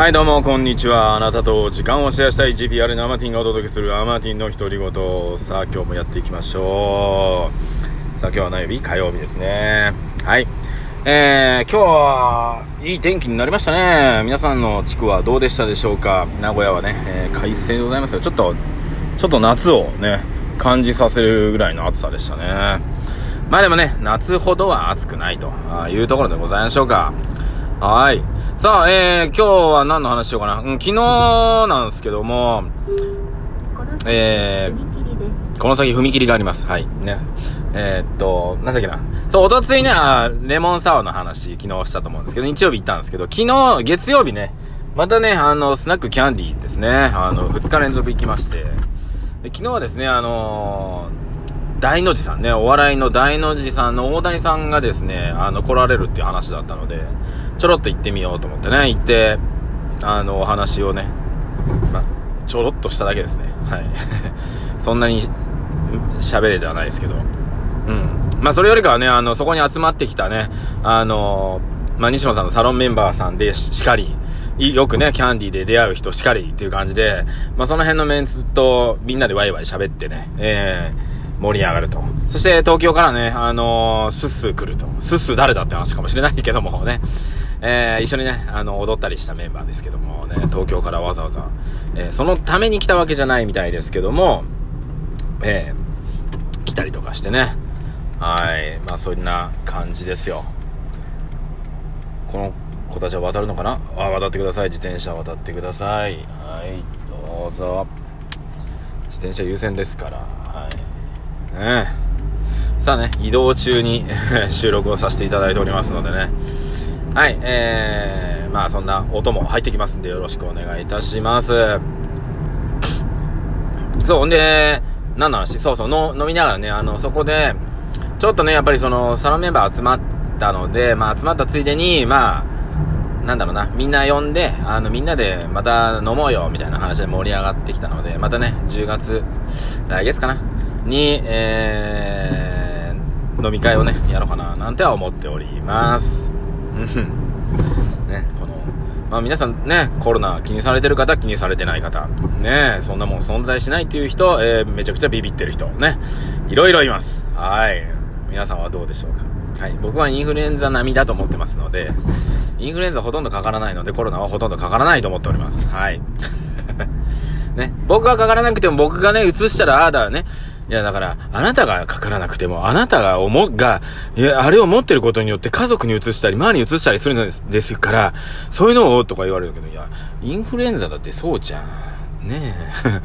はい、どうも、こんにちは。あなたと時間をシェアしたい GPR のアマティンがお届けするアマティンの独り言。さあ、今日もやっていきましょう。さあ、今日は何曜日？火曜日ですね。はい。えー、今日はいい天気になりましたね。皆さんの地区はどうでしたでしょうか？名古屋はね、えー、快晴でございますよ。ちょっと、ちょっと夏をね、感じさせるぐらいの暑さでしたね。まあでもね、夏ほどは暑くないというところでございましょうか。はい。さあ、えー、今日は何の話しようかな。うん、昨日なんですけども、えー、この先踏切があります。はい。ね。えー、っと、なんだっけな。そう、おとついね、レモンサワーの話、昨日したと思うんですけど、日曜日行ったんですけど、昨日、月曜日ね、またね、あの、スナックキャンディーですね、あの、2日連続行きまして、で昨日はですね、あのー、大の字さんね、お笑いの大の字さんの大谷さんがですね、あの、来られるっていう話だったので、ちょろっと行ってみようと思ってね、行って、あの、お話をね、ま、ちょろっとしただけですね。はい。そんなに喋れではないですけど。うん。まあ、それよりかはね、あの、そこに集まってきたね、あの、まあ、西野さんのサロンメンバーさんでしかり、よくね、キャンディーで出会う人しかりっていう感じで、まあ、その辺のメンツとみんなでワイワイ喋ってね、えー、盛り上がると。そして東京からね、あのー、スッスー来ると。スッスー誰だって話かもしれないけどもね、えー、一緒にね、あの、踊ったりしたメンバーですけどもね、東京からわざわざ、えー、そのために来たわけじゃないみたいですけども、えー、来たりとかしてね、はい、まあそんな感じですよ。この子たちは渡るのかな？あ、渡ってください。自転車渡ってください。はい、どうぞ。自転車優先ですから。ねさあね、移動中に 収録をさせていただいておりますのでね。はい、えー、まあそんな音も入ってきますんでよろしくお願いいたします。そう、んで、何の話？そうそう、の飲みながらね、あの、そこで、ちょっとね、やっぱりその、サロンメンバー集まったので、まあ集まったついでに、まあ、なんだろうな、みんな呼んで、あの、みんなでまた飲もうよ、みたいな話で盛り上がってきたので、またね、10月、来月かな、に、えー、飲み会をね、やろうかな、なんては思っております。うん。ね、この、まあ皆さんね、コロナ気にされてる方、気にされてない方、ね、そんなもん存在しないっていう人、えー、めちゃくちゃビビってる人、ね、いろいろいます。はい。皆さんはどうでしょうかはい。僕はインフルエンザ並みだと思ってますので、インフルエンザほとんどかからないので、コロナはほとんどかからないと思っております。はい。ね。僕はかからなくても僕がね、移したら、ああだよね、いや、だから、あなたがかからなくても、あなたが思、が、いや、あれを持ってることによって家族に移したり、周りに移したりするんですですから、そういうのを、とか言われるけど、いや、インフルエンザだってそうじゃん。ねえ。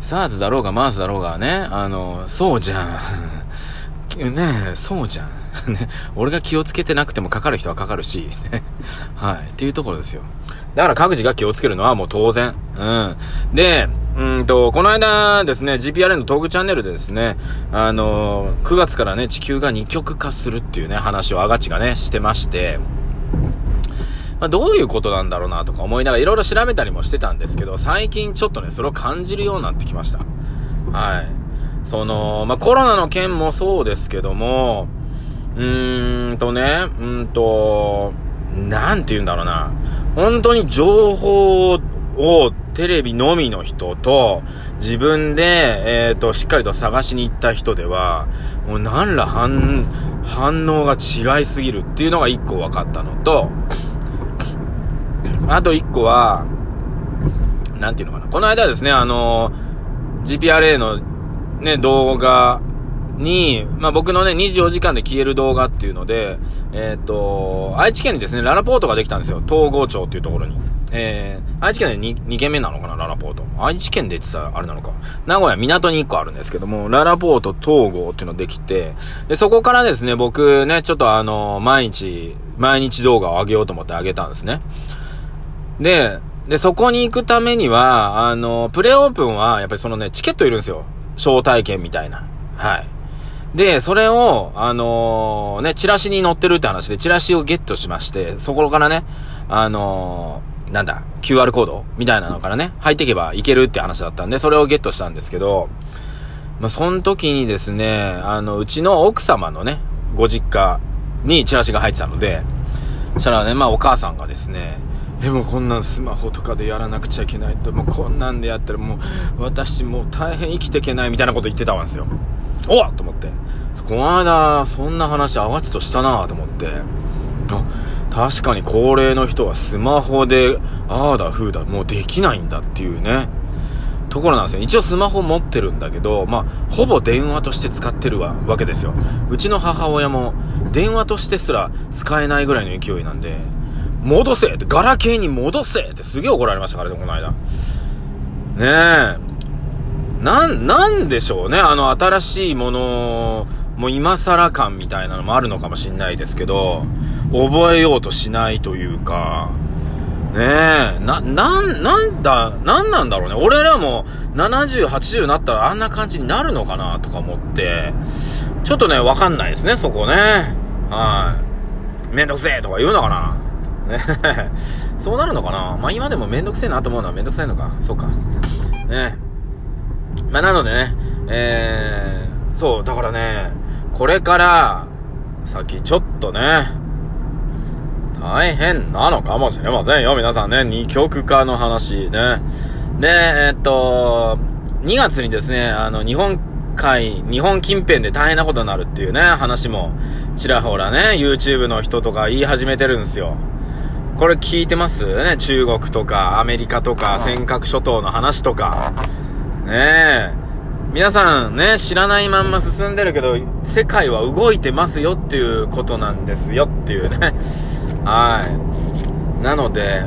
サーズだろうが、マースだろうがね、あの、そうじゃん。ねえ、そうじゃん。ね、俺が気をつけてなくてもかかる人はかかるし、はい、っていうところですよ。だから各自が気をつけるのはもう当然。うん。で、うんと、この間ですね、GPRN のトークチャンネルでですね、あのー、9月からね、地球が二極化するっていうね、話をアガチがね、してまして、まあ、どういうことなんだろうなとか思いながらいろいろ調べたりもしてたんですけど、最近ちょっとね、それを感じるようになってきました。はい。その、まあ、コロナの件もそうですけども、うーんとね、うんと、なんて言うんだろうな。本当に情報をテレビのみの人と、自分で、えっ、ー、と、しっかりと探しに行った人では、もう何ら反、反応が違いすぎるっていうのが一個分かったのと、あと一個は、なんていうのかな。この間ですね、あの、GPRA のね、動画に、まあ、僕のね、24時間で消える動画っていうので、えっ、ー、と、愛知県にですね、ララポートができたんですよ。東郷町っていうところに。えー、愛知県で 2, 2軒目なのかな、ララポート。愛知県で言ってたあれなのか。名古屋港に1個あるんですけども、ララポート東郷っていうのできて、で、そこからですね、僕ね、ちょっとあの、毎日、毎日動画を上げようと思って上げたんですね。で、で、そこに行くためには、あの、プレオープンは、やっぱりそのね、チケットいるんですよ。招待券みたいな。はい。で、それを、あのー、ね、チラシに載ってるって話で、チラシをゲットしまして、そこからね、あのー、なんだ、QR コードみたいなのからね、入っていけばいけるって話だったんで、それをゲットしたんですけど、まあ、その時にですね、あの、うちの奥様のね、ご実家にチラシが入ってたので、そしたらね、まあお母さんがですね、えもこんなんスマホとかでやらなくちゃいけないともうこんなんでやったらもう私もう大変生きていけないみたいなこと言ってたわんですよおっと思ってこの間そんな話あわちとしたなと思って確かに高齢の人はスマホでああだふうだもうできないんだっていうねところなんですよ。一応スマホ持ってるんだけど、まあ、ほぼ電話として使ってるわけですよ。うちの母親も電話としてすら使えないぐらいの勢いなんで、戻せって、ガラケーに戻せってすげえ怒られましたからね、この間。ねえ。なん、なんでしょうね、あの新しいもの、もう今更感みたいなのもあるのかもしんないですけど、覚えようとしないというか、ねえ、な、なん、なんだ、なんなんだろうね。俺らも70、80になったらあんな感じになるのかなとか思って、ちょっとね、わかんないですね、そこね。はい。めんどくせえとか言うのかなね そうなるのかな？まあ今でもめんどくせえなと思うのはめんどくさいのか。そうか。ねまあなのでね、えー、そう、だからね、これから、先ちょっとね、大変なのかもしれませんよ、皆さんね。二極化の話ね。で、えっと、2月にですね、あの、日本海、日本近辺で大変なことになるっていうね、話も、ちらほらね、YouTube の人とか言い始めてるんですよ。これ聞いてます？ね、中国とか、アメリカとか、尖閣諸島の話とか。ねえ。皆さんね、知らないまんま進んでるけど、世界は動いてますよっていうことなんですよっていうね。はい。なので、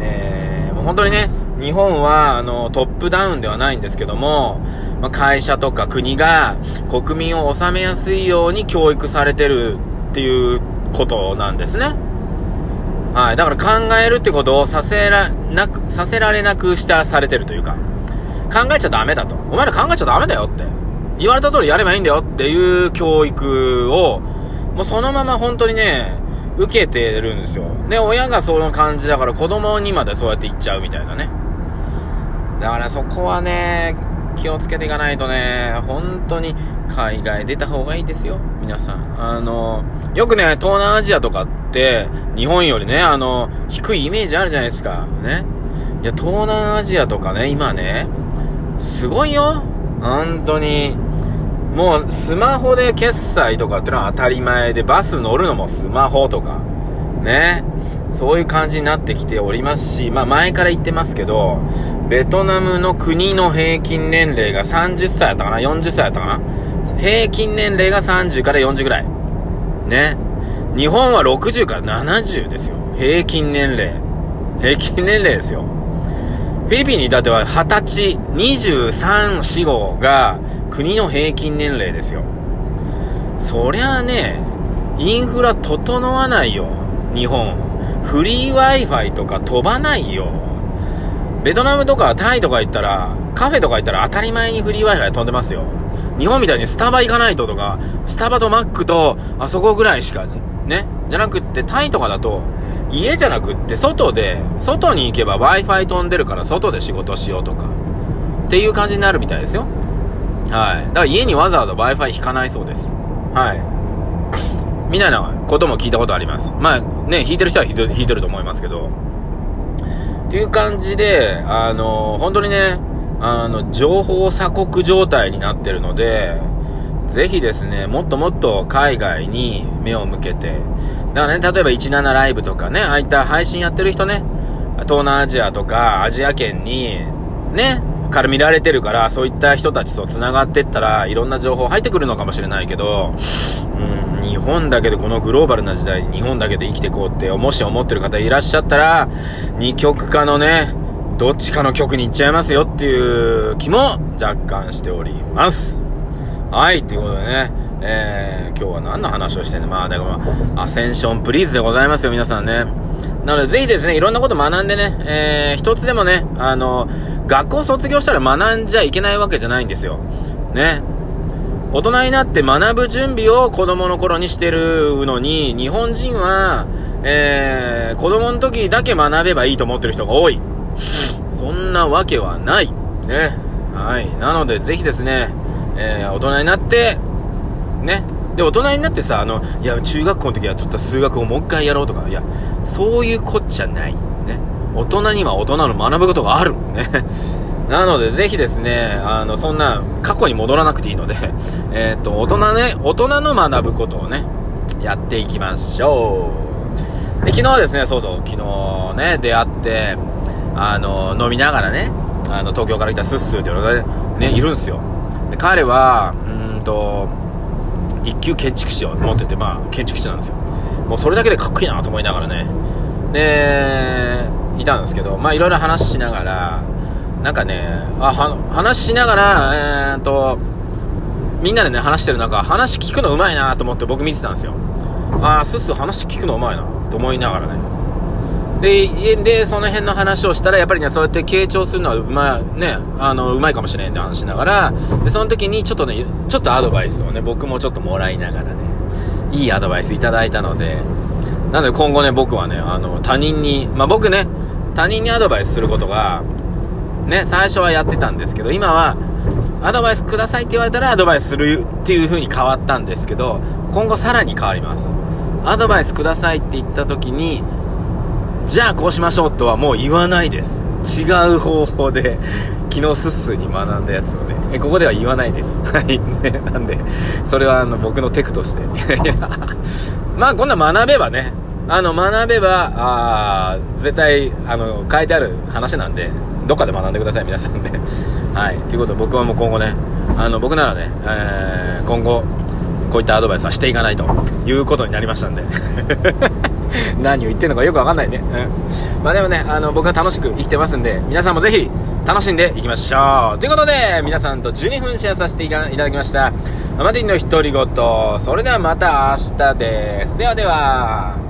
えー、もう本当にね、日本は、あの、トップダウンではないんですけども、まあ、会社とか国が国民を治めやすいように教育されてるっていうことなんですね。はい。だから考えるってことをさせらなく、させられなくしたされてるというか、考えちゃダメだと。お前ら考えちゃダメだよって。言われた通りやればいいんだよっていう教育を、もうそのまま本当にね、受けてるんですよ。で、親がその感じだから子供にまでそうやって言っちゃうみたいなね。だからそこはね、気をつけていかないとね、本当に海外出た方がいいですよ、皆さん。あの、よくね、東南アジアとかって、日本よりね、あの、低いイメージあるじゃないですか。ね。いや、東南アジアとかね、今ね、すごいよ。本当に。もうスマホで決済とかってのは当たり前で、バス乗るのもスマホとか、ね。そういう感じになってきておりますし、まあ前から言ってますけど、ベトナムの国の平均年齢が30歳やったかな ?40 歳やったかな？平均年齢が30から40ぐらい。ね。日本は60から70ですよ。平均年齢。平均年齢ですよ。フィリピンに至っては20歳、23、4、5が国の平均年齢ですよ。そりゃあね、インフラ整わないよ。日本。フリー Wi-Fi とか飛ばないよ。ベトナムとかタイとか行ったら、カフェとか行ったら当たり前にフリー Wi-Fi 飛んでますよ。日本みたいにスタバ行かないととか、スタバとマックとあそこぐらいしか、ね。じゃなくって、タイとかだと、家じゃなくって外で、外に行けば Wi-Fi 飛んでるから外で仕事しようとか、っていう感じになるみたいですよ。はい。だから家にわざわざ Wi-Fi 引かないそうです。はい。みたいなことも聞いたことあります。まあね、引いてる人は引いてると思いますけど。ていう感じで、あの、本当にね、あの、情報鎖国状態になってるので、ぜひですね、もっともっと海外に目を向けて、だからね、例えば17ライブとかね、ああいった配信やってる人ね、東南アジアとかアジア圏に、ね、から見られてるから、そういった人たちと繋がってったら、いろんな情報入ってくるのかもしれないけど、うん、日本だけでこのグローバルな時代に日本だけで生きていこうって、もし思ってる方いらっしゃったら、二極化のね、どっちかの極に行っちゃいますよっていう気も若干しております。はい、ということでね、えー、今日は何の話をしてんの？まあ、だから、アセンションプリーズでございますよ、皆さんね。なので、ぜひですね、いろんなこと学んでね、えー、一つでもね、あの、学校卒業したら学んじゃいけないわけじゃないんですよ。ね。大人になって学ぶ準備を子供の頃にしてるのに、日本人は、えー、子供の時だけ学べばいいと思ってる人が多い。そんなわけはない。ね。はい。なので、ぜひですね、えー、大人になって、ね。で、大人になってさ、あの、いや、中学校の時やっとった数学をもう一回やろうとか、いや、そういうこっちゃない。大人には大人の学ぶことがある。ね。なので、ぜひですね、あの、そんな、過去に戻らなくていいので、えっ、と、大人ね、大人の学ぶことをね、やっていきましょう。で、昨日ですね、そうそう、昨日ね、出会って、あの、飲みながらね、あの、東京から来たスッスーっていうのがね、いるんですよ。で、彼は、うんと、一級建築士を持ってて、まあ、建築士なんですよ。もうそれだけでかっこいいなと思いながらね。で、いたんですけど、まあいろいろ話しながら、なんかね、あ、は、話しながら、えー、っと、みんなでね、話してる中、話聞くのうまいなと思って僕見てたんですよ。あー、スッス話聞くのうまいなと思いながらね。で、で、その辺の話をしたら、やっぱりね、そうやって傾聴するのはまい、ね、あの、うまいかもしれんって話しながら、で、その時にちょっとね、ちょっとアドバイスをね、僕もちょっともらいながらね、いいアドバイスいただいたので、なので今後ね、僕はね、あの、他人に、まあ、僕ね、他人にアドバイスすることが、ね、最初はやってたんですけど、今は、アドバイスくださいって言われたらアドバイスするっていう風に変わったんですけど、今後さらに変わります。アドバイスくださいって言った時に、じゃあこうしましょうとはもう言わないです。違う方法で、昨日スッスーに学んだやつをね、え、ここでは言わないです。はい。ね、なんで、それはあの僕のテクとして。まあこんな学べばね、あの学べば、あ絶対、あの、書いてある話なんで、どっかで学んでください、皆さんで。はい。ということで僕はもう今後ね、あの、僕ならね、えー、今後、こういったアドバイスはしていかないということになりましたんで。何を言ってんのかよくわかんないね。うん。まあでもね、あの、僕は楽しく生きてますんで、皆さんもぜひ、楽しんでいきましょう。ということで、皆さんと12分シェアさせていただきました。マディンの独り言。それではまた明日です。ではでは。